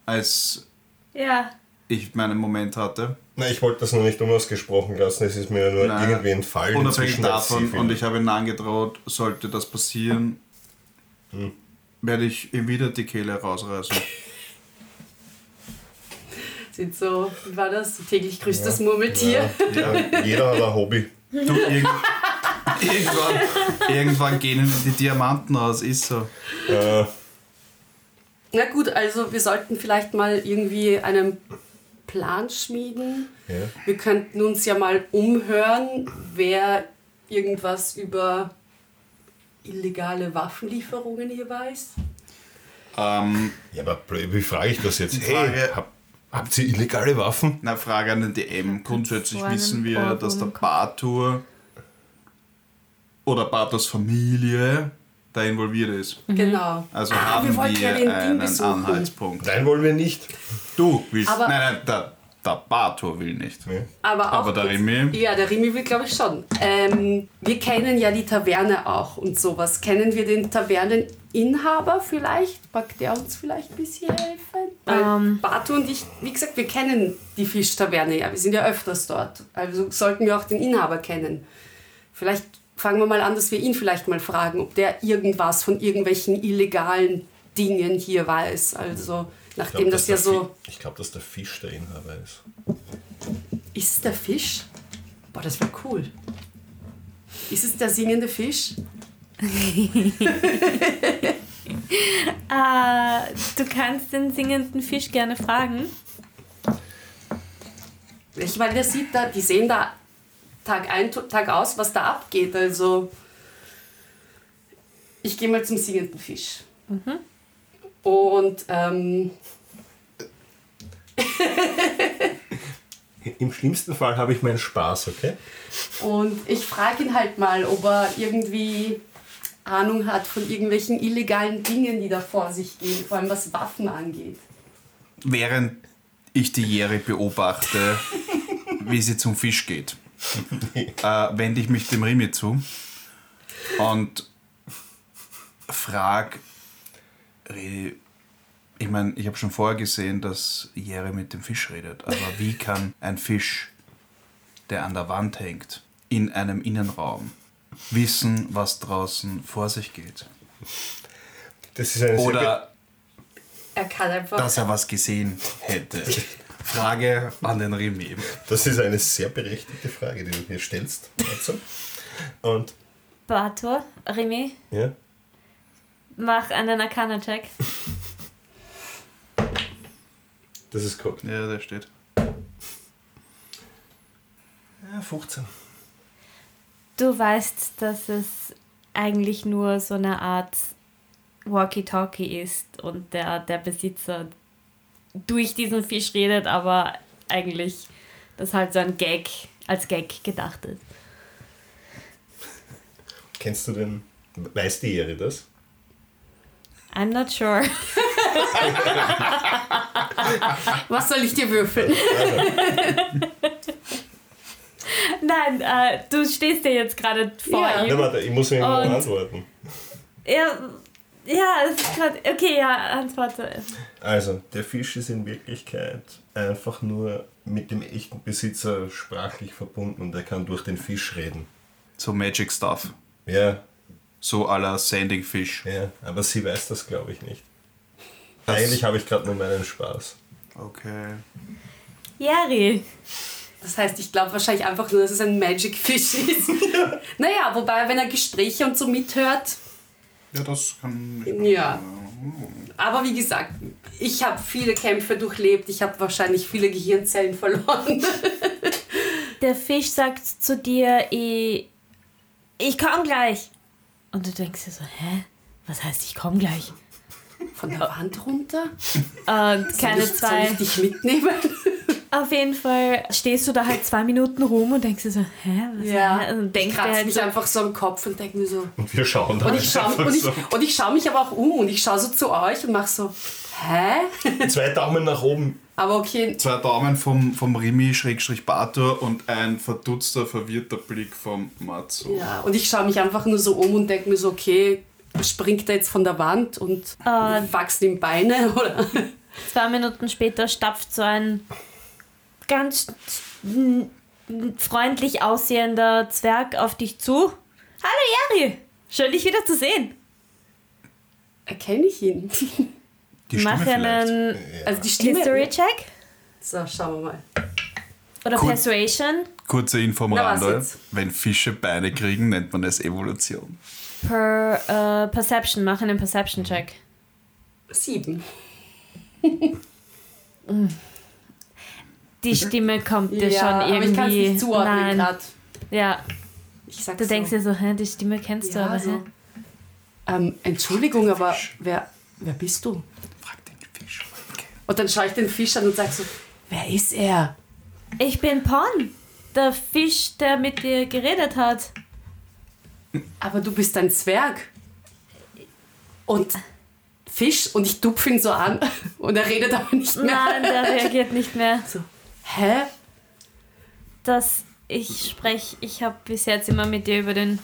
als Ja. Ich meinen Moment hatte. Na, ich wollte das nur nicht unausgesprochen lassen, es ist mir nur Nein, irgendwie entfallen. Unabhängig davon, und ich habe ihnen angedroht, sollte das passieren, werde ich ihm wieder die Kehle rausreißen. sind so, wie war das? Täglich grüßt das Murmeltier. Ja, ja, jeder hat ein Hobby. Du, irgend, irgendwann, irgendwann gehen ihnen die Diamanten aus, ist so. Äh, Na gut, also wir sollten vielleicht mal irgendwie einen Plan schmieden. ja. Wir könnten uns ja mal umhören, wer irgendwas über illegale Waffenlieferungen hier weiß. Ähm, ja, aber wie frage ich das jetzt? Frage- Hey, hab, habt ihr illegale Waffen? Na, Frage an den DM. Grundsätzlich wissen wir, Ohrwurm dass der. Bartur oder Barturs Familie da involviert ist. Genau. Also Ah, haben wir wir, ja einen besuchen. Anhaltspunkt. Nein, wollen wir nicht. Du willst. Aber- nein, nein, der, der Bartur will nicht. Nee. Aber, auch Aber der Remy? Ja, der Remy will, glaube ich, schon. Ähm, wir kennen ja die Taverne auch und sowas. Kennen wir den Taverneninhaber vielleicht? Mag der uns vielleicht ein bisschen helfen? Ähm. Batu und ich, wie gesagt, wir kennen die Fischtaverne ja. Wir sind ja öfters dort. Also sollten wir auch den Inhaber kennen. Vielleicht fangen wir mal an, dass wir ihn vielleicht mal fragen, ob der irgendwas von irgendwelchen illegalen Dingen hier weiß. Also, Ich nachdem glaub, das ja so. Fi- Ich glaube, dass der Fisch der Inhaber ist. Ist es der Fisch? Boah, das wäre cool. Ist es der singende Fisch? Äh, du kannst den singenden Fisch gerne fragen. Ich meine, der sieht da, die sehen da Tag ein, Tag aus, was da abgeht. Also, ich gehe mal zum singenden Fisch. Und ähm, Im schlimmsten Fall habe ich meinen Spaß, okay? Und ich frage ihn halt mal, ob er irgendwie Ahnung hat von irgendwelchen illegalen Dingen, die da vor sich gehen, vor allem was Waffen angeht. Während ich die Jere beobachte, wie sie zum Fisch geht, äh, wende ich mich dem Rimi zu und frage, ich meine, ich habe schon vorher gesehen, dass Jere mit dem Fisch redet, aber wie kann ein Fisch, der an der Wand hängt, in einem Innenraum wissen, was draußen vor sich geht? Das ist eine Oder Er kann einfach. dass er was gesehen hätte. Frage an den Remi. Das ist eine sehr berechtigte Frage, die du mir stellst. Also. Und Bator, Remy, ja, mach einen Arcana-Check. das ist gut. Ja, der steht. Ja, 15. Du weißt, dass es eigentlich nur so eine Art Walkie-Talkie ist und der, der Besitzer durch diesen Fisch redet, aber eigentlich das halt so ein Gag, als Gag gedacht ist. Kennst du den? Weiß die Ehre das? I'm not sure. Was soll ich dir würfeln? Nein, äh, du stehst ja jetzt gerade vor Ja. ihm. Ja, warte, ich muss mir noch Und- antworten. Ja, ja, es ist gerade. Okay, ja, antworte. Also, der Fisch ist in Wirklichkeit einfach nur mit dem echten Besitzer sprachlich verbunden und er kann durch den Fisch reden. So Magic Stuff. Ja, So à la Sanding Fish. ja, aber sie weiß das, glaube ich, nicht. Eigentlich habe ich gerade nur meinen Spaß. Okay. Jari. Das heißt, ich glaube wahrscheinlich einfach nur, dass es ein Magic Fish ist. naja, wobei, wenn er Gespräche und so mithört. Ja, das kann. Ja. Aber wie gesagt, ich habe viele Kämpfe durchlebt. Ich habe wahrscheinlich viele Gehirnzellen verloren. Der Fisch sagt zu dir, ich, ich komm gleich. Und du denkst dir so, hä? Was heißt, ich komm gleich? Von der Wand runter? Und keine soll ich, Soll zwei. ich dich mitnehmen? Auf jeden Fall stehst du da halt zwei Minuten rum und denkst dir so, hä? Was Ja. Und Ich denkst kratze halt mich so, einfach so am Kopf und denke mir so. Und wir schauen da Und ich schaue einfach und ich, so. und ich schau mich aber auch um und ich schaue so zu euch und mache so, hä? Zwei Daumen nach oben. Aber okay, Zwei Daumen vom, vom Rimi Schrägstrich Bator und ein verdutzter, verwirrter Blick vom Matzo. ja. Und ich schaue mich einfach nur so um und denke mir so, okay, springt er jetzt von der Wand und Ah. wachsen ihm Beine? Oder? zwei Minuten später stapft so ein ganz mm, freundlich aussehender Zwerg auf dich zu. Hallo Jari, schön dich wieder zu sehen. Erkenne ich ihn? Die Stimme Mach vielleicht. einen Also die Stimme. History-Check So, schauen wir mal. oder Cool. Persuasion. Kurze Info am Rande. Wenn Fische Beine kriegen, nennt man es Evolution. Per äh, Perception, mach einen Perception-Check. Sieben. Die Stimme kommt dir ja, schon aber irgendwie. ich kann es nicht zuordnen Nein. gerade. Ja, Ich sag's du so. denkst dir so, hä, die Stimme kennst du, ja, aber so. ähm, Entschuldigung, aber wer, wer bist du? Frag den Fisch. Okay. Und dann schaue ich den Fisch an und sag so, wer ist er? Ich bin Pon, der Fisch, der mit dir geredet hat. Aber du bist ein Zwerg. Und Fisch und ich tupfe ihn so an und er redet aber nicht mehr. Nein, der reagiert nicht mehr. So, hä? Das, ich spreche, ich habe bis jetzt immer mit dir über den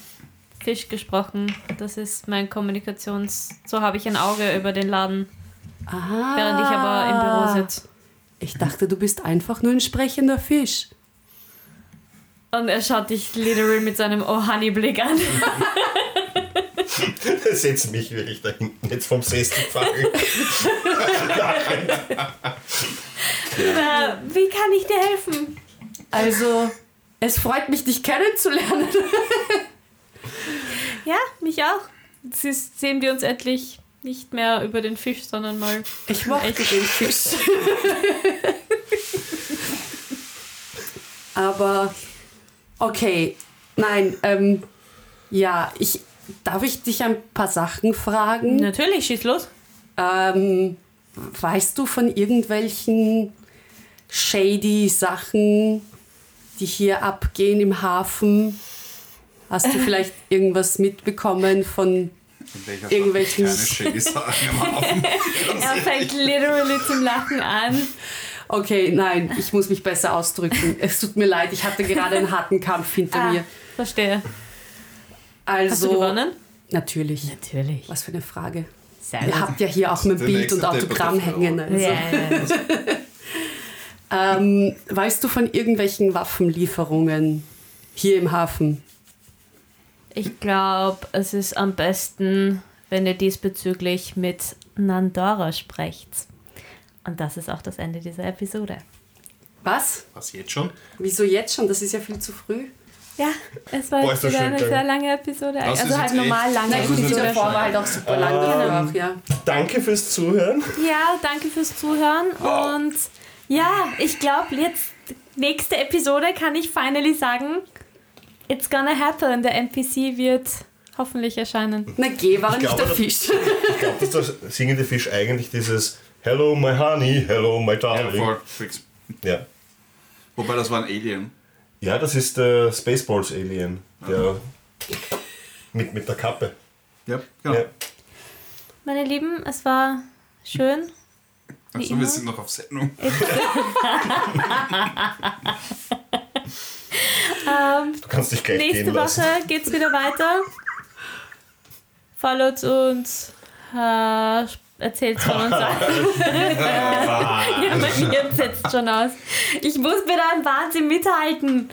Fisch gesprochen. Das ist mein Kommunikations... So habe ich ein Auge über den Laden, Aha. während ich aber im Büro sitze. Ich dachte, du bist einfach nur ein sprechender Fisch. Und er schaut dich literal mit seinem Oh-Honey-Blick an. Setz mich wirklich da hinten jetzt vom Sessel fallen. Äh, wie kann ich dir helfen? Also, es freut mich, dich kennenzulernen. Ja, mich auch. Jetzt sehen wir uns endlich nicht mehr über den Fisch, sondern mal Ich mochte den Fisch. Aber, okay, nein, ähm, ja, ich, darf ich dich ein paar Sachen fragen? Natürlich, schieß los. Ähm, weißt du von irgendwelchen shady Sachen, die hier abgehen im Hafen? Hast du vielleicht irgendwas mitbekommen von Irgendwelchen- keine shady Sachen im Hafen? Er fängt literally zum Lachen an. Okay, nein, ich muss mich besser ausdrücken. Es tut mir leid, ich hatte gerade einen harten Kampf hinter Ah, mir. verstehe. Also, Hast du gewonnen? Natürlich. Natürlich. Was für eine Frage. Sehr Ihr habt ja hier auch mein Der Bild und Autogramm hängen. Also. Ja. Ähm, weißt du von irgendwelchen Waffenlieferungen hier im Hafen? Ich glaube, es ist am besten, wenn ihr diesbezüglich mit Nandora sprecht. Und das ist auch das Ende dieser Episode. Was? Was jetzt schon? Wieso jetzt schon? Das ist ja viel zu früh. Ja, es war Boah, jetzt ist das wieder schön eine sehr lange Episode. Das also halt normal echt- lange ist die davor war halt auch super lang. dafür auch, ja. Danke fürs Zuhören. Ja, danke fürs Zuhören. Und ja, ich glaube, jetzt nächste Episode kann ich finally sagen, it's gonna happen. Der NPC wird hoffentlich erscheinen. Na geh, war Ich nicht der Fisch. Ich glaube, dass der singende Fisch eigentlich dieses Hello my honey, hello my Ja, darling. Ja, Wobei das war ein Alien. Ja das ist der Spaceballs Alien, der mit, mit der Kappe. Ja, genau. Ja. Meine Lieben, es war schön. Immer. wir sind noch auf Sendung. Ähm, Du kannst dich gleich nächste gehen lassen. Woche geht's wieder weiter. Followt uns. Äh, erzählt von uns. ja, bei mir setzt schon aus. Ich muss mit einem Wahnsinn mithalten.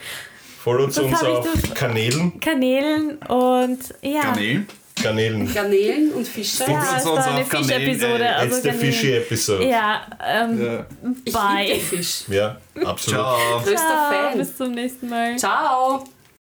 Folgt uns ich auf Kanälen. Kanälen und ja. Garnelen. Kanälen. Garnelen und Fische. Ja, uns es war eine auf Kanälen, Fischepisode. ey. Also Jetzt der Garnelen. Fischi-Episode. Ja, ähm, Ja. Ich bye. liebe Fisch. Ja, absolut. Ciao. Größter Ciao, Fan. bis zum nächsten Mal. Ciao.